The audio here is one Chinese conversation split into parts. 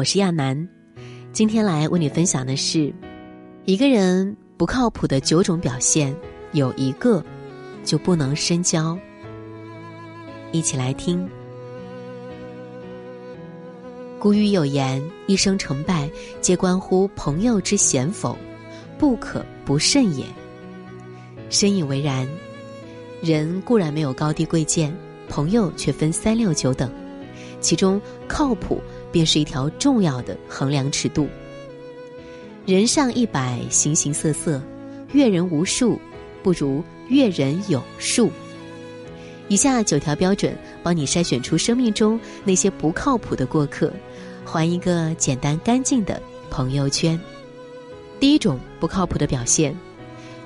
我是亚楠，今天来为你分享的是，一个人不靠谱的九种表现，有一个就不能深交。一起来听。古语有言：“一生成败，皆关乎朋友之贤否，不可不慎也。”深以为然。人固然没有高低贵贱，朋友却分三六九等，其中靠谱便是一条重要的衡量尺度。人上一百，形形色色，阅人无数，不如阅人有数。以下九条标准，帮你筛选出生命中那些不靠谱的过客，还一个简单干净的朋友圈。第一种不靠谱的表现，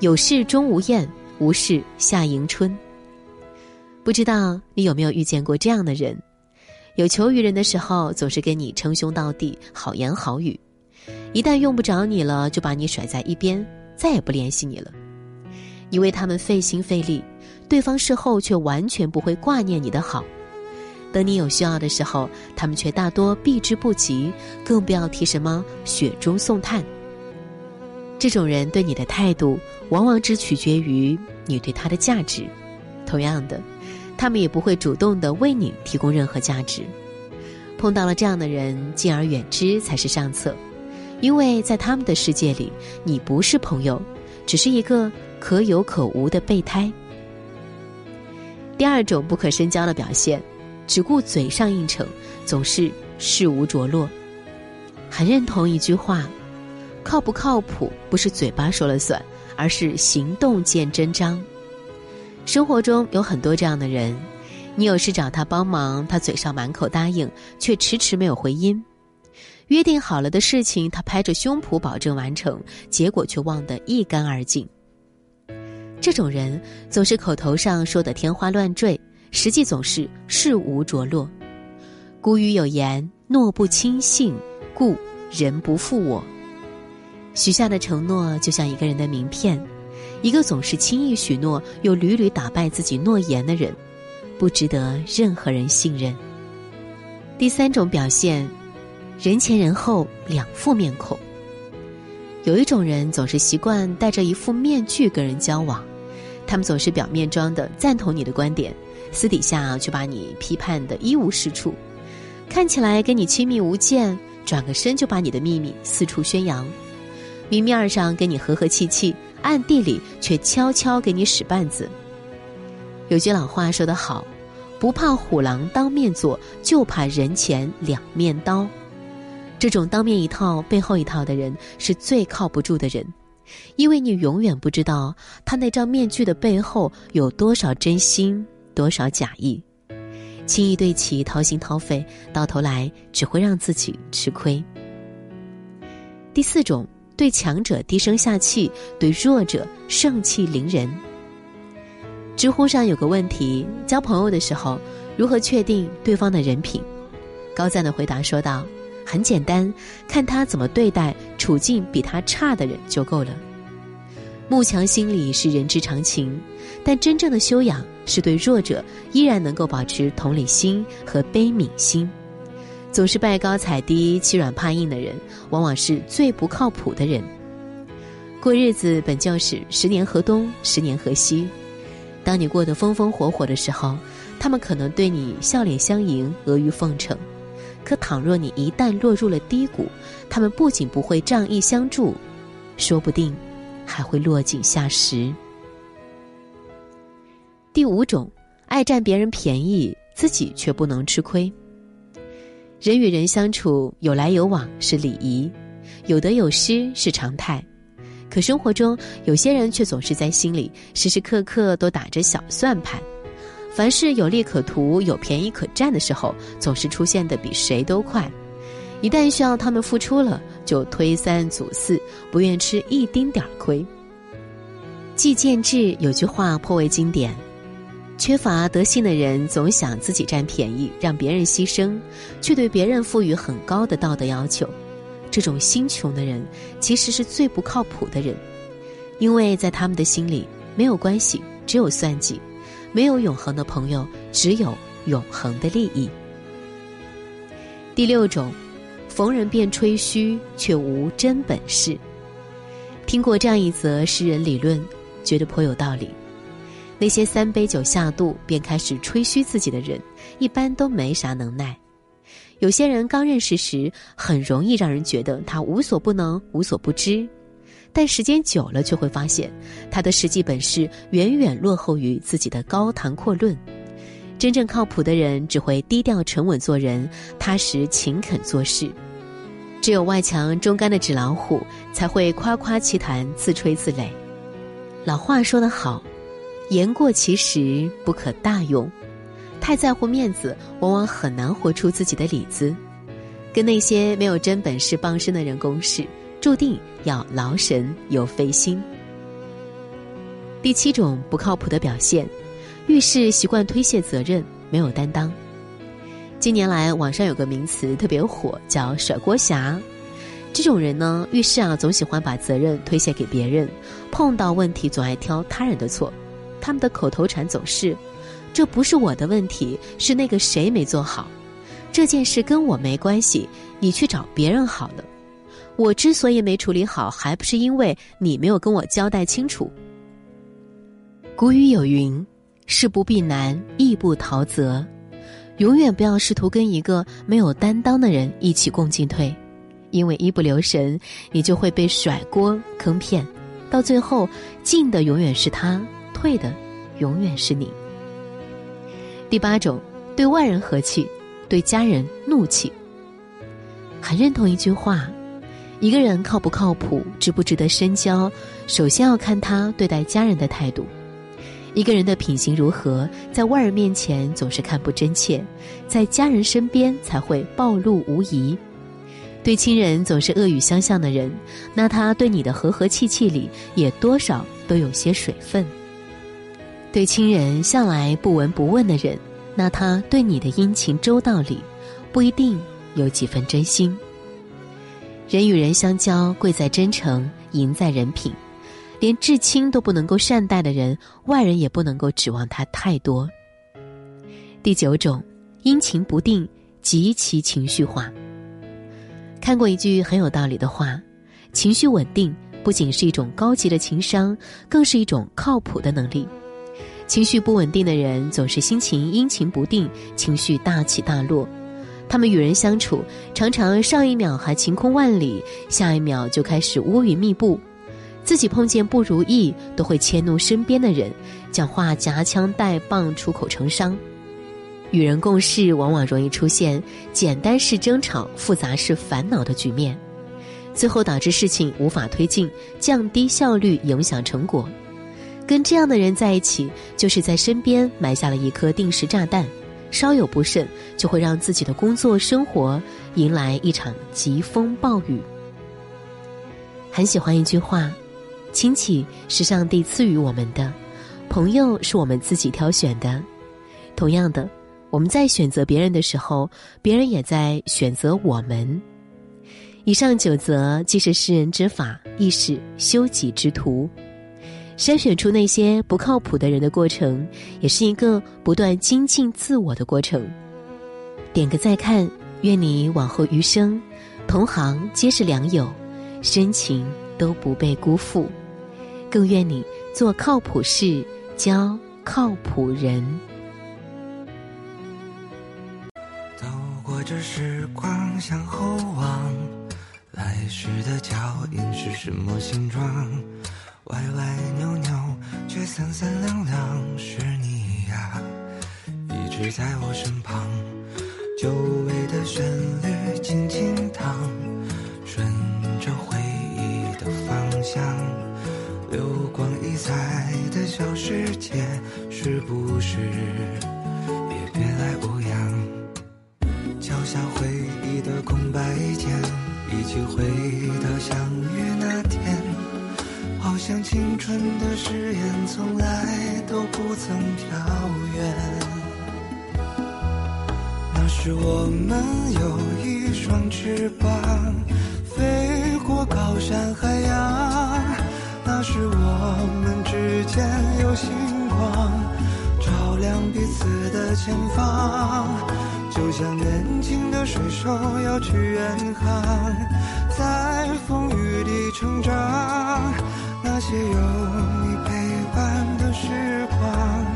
有事钟无艳。无事夏迎春。不知道你有没有遇见过这样的人？有求于人的时候，总是跟你称兄道弟、好言好语；一旦用不着你了，就把你甩在一边，再也不联系你了。你为他们费心费力，对方事后却完全不会挂念你的好。等你有需要的时候，他们却大多避之不及，更不要提什么雪中送炭。这种人对你的态度，往往只取决于你对他的价值。同样的，他们也不会主动的为你提供任何价值。碰到了这样的人，敬而远之才是上策，因为在他们的世界里，你不是朋友，只是一个可有可无的备胎。第二种不可深交的表现，只顾嘴上应承，总是事无着落。很认同一句话。靠不靠谱不是嘴巴说了算，而是行动见真章。生活中有很多这样的人，你有事找他帮忙，他嘴上满口答应，却迟迟没有回音；约定好了的事情，他拍着胸脯保证完成，结果却忘得一干二净。这种人总是口头上说的天花乱坠，实际总是事无着落。古语有言：“诺不轻信，故人不负我。”许下的承诺就像一个人的名片，一个总是轻易许诺又屡屡打败自己诺言的人，不值得任何人信任。第三种表现，人前人后两副面孔。有一种人总是习惯戴着一副面具跟人交往，他们总是表面装的赞同你的观点，私底下却把你批判的一无是处，看起来跟你亲密无间，转个身就把你的秘密四处宣扬。明面上跟你和和气气，暗地里却悄悄给你使绊子。有句老话说得好：“不怕虎狼当面做，就怕人前两面刀。”这种当面一套背后一套的人是最靠不住的人，因为你永远不知道他那张面具的背后有多少真心，多少假意。轻易对其掏心掏肺，到头来只会让自己吃亏。第四种。对强者低声下气，对弱者盛气凌人。知乎上有个问题：交朋友的时候，如何确定对方的人品？高赞的回答说道：“很简单，看他怎么对待处境比他差的人就够了。慕强心理是人之常情，但真正的修养是对弱者依然能够保持同理心和悲悯心。”总是拜高踩低、欺软怕硬的人，往往是最不靠谱的人。过日子本就是十年河东，十年河西。当你过得风风火火的时候，他们可能对你笑脸相迎、阿谀奉承；可倘若你一旦落入了低谷，他们不仅不会仗义相助，说不定还会落井下石。第五种，爱占别人便宜，自己却不能吃亏。人与人相处，有来有往是礼仪，有得有失是常态。可生活中，有些人却总是在心里时时刻刻都打着小算盘，凡是有利可图、有便宜可占的时候，总是出现的比谁都快。一旦需要他们付出了，就推三阻四，不愿吃一丁点儿亏。季建志有句话颇为经典。缺乏德性的人总想自己占便宜，让别人牺牲，却对别人赋予很高的道德要求。这种心穷的人，其实是最不靠谱的人，因为在他们的心里，没有关系，只有算计；没有永恒的朋友，只有永恒的利益。第六种，逢人便吹嘘，却无真本事。听过这样一则诗人理论，觉得颇有道理。那些三杯酒下肚便开始吹嘘自己的人，一般都没啥能耐。有些人刚认识时，很容易让人觉得他无所不能、无所不知，但时间久了，却会发现他的实际本事远远落后于自己的高谈阔论。真正靠谱的人，只会低调沉稳做人，踏实勤恳做事。只有外强中干的纸老虎，才会夸夸其谈、自吹自擂。老话说得好，言过其实不可大用。太在乎面子，往往很难活出自己的里子。跟那些没有真本事傍身的人共事，注定要劳神又费心。第七种不靠谱的表现，遇事习惯推卸责任，没有担当。近年来，网上有个名词特别火，叫“甩锅侠”。这种人呢，遇事啊总喜欢把责任推卸给别人，碰到问题总爱挑他人的错。他们的口头禅总是：“这不是我的问题，是那个谁没做好。这件事跟我没关系，你去找别人好了。我之所以没处理好，还不是因为你没有跟我交代清楚。”古语有云：“事不避难，义不逃责。”永远不要试图跟一个没有担当的人一起共进退，因为一不留神，你就会被甩锅坑骗，到最后进的永远是他，退的永远是你。第八种，对外人和气，对家人怒气。很认同一句话：一个人靠不靠谱，值不值得深交，首先要看他对待家人的态度。一个人的品行如何，在外人面前总是看不真切，在家人身边才会暴露无遗。对亲人总是恶语相向的人，那他对你的和和气气里也多少都有些水分。对亲人向来不闻不问的人，那他对你的殷勤周到里，不一定有几分真心。人与人相交，贵在真诚，赢在人品。连至亲都不能够善待的人，外人也不能够指望他太多。第九种，阴晴不定，极其情绪化。看过一句很有道理的话：情绪稳定不仅是一种高级的情商，更是一种靠谱的能力。情绪不稳定的人总是心情阴晴不定，情绪大起大落。他们与人相处，常常上一秒还晴空万里，下一秒就开始乌云密布。自己碰见不如意，都会迁怒身边的人，讲话夹枪带棒，出口成伤。与人共事，往往容易出现简单是争吵，复杂是烦恼的局面，最后导致事情无法推进，降低效率，影响成果。跟这样的人在一起，就是在身边埋下了一颗定时炸弹，稍有不慎，就会让自己的工作生活迎来一场疾风暴雨。很喜欢一句话。亲戚是上帝赐予我们的，朋友是我们自己挑选的。同样的，我们在选择别人的时候，别人也在选择我们。以上九则既是识人之法，亦是修己之途。筛选出那些不靠谱的人的过程，也是一个不断精进自我的过程。点个再看，愿你往后余生，同行皆是良友，深情都不被辜负。更愿你做靠谱事，交靠谱人。走过这时光，向后望，来时的脚印是什么形状？歪歪扭扭，却三三两两，是你呀，一直在我身旁。久违的旋律轻轻淌，顺着回忆的方向。流光溢彩的小世界，是不是也别来无恙？敲下回忆的空白键，一起回到相遇那像青春的誓言，从来都不曾飘远。那时我们有一双翅膀，飞过高山海洋。那时我们之间有星光，照亮彼此的前方。就像年轻的水手要去远航，在风雨里成长。那些有你陪伴的时光，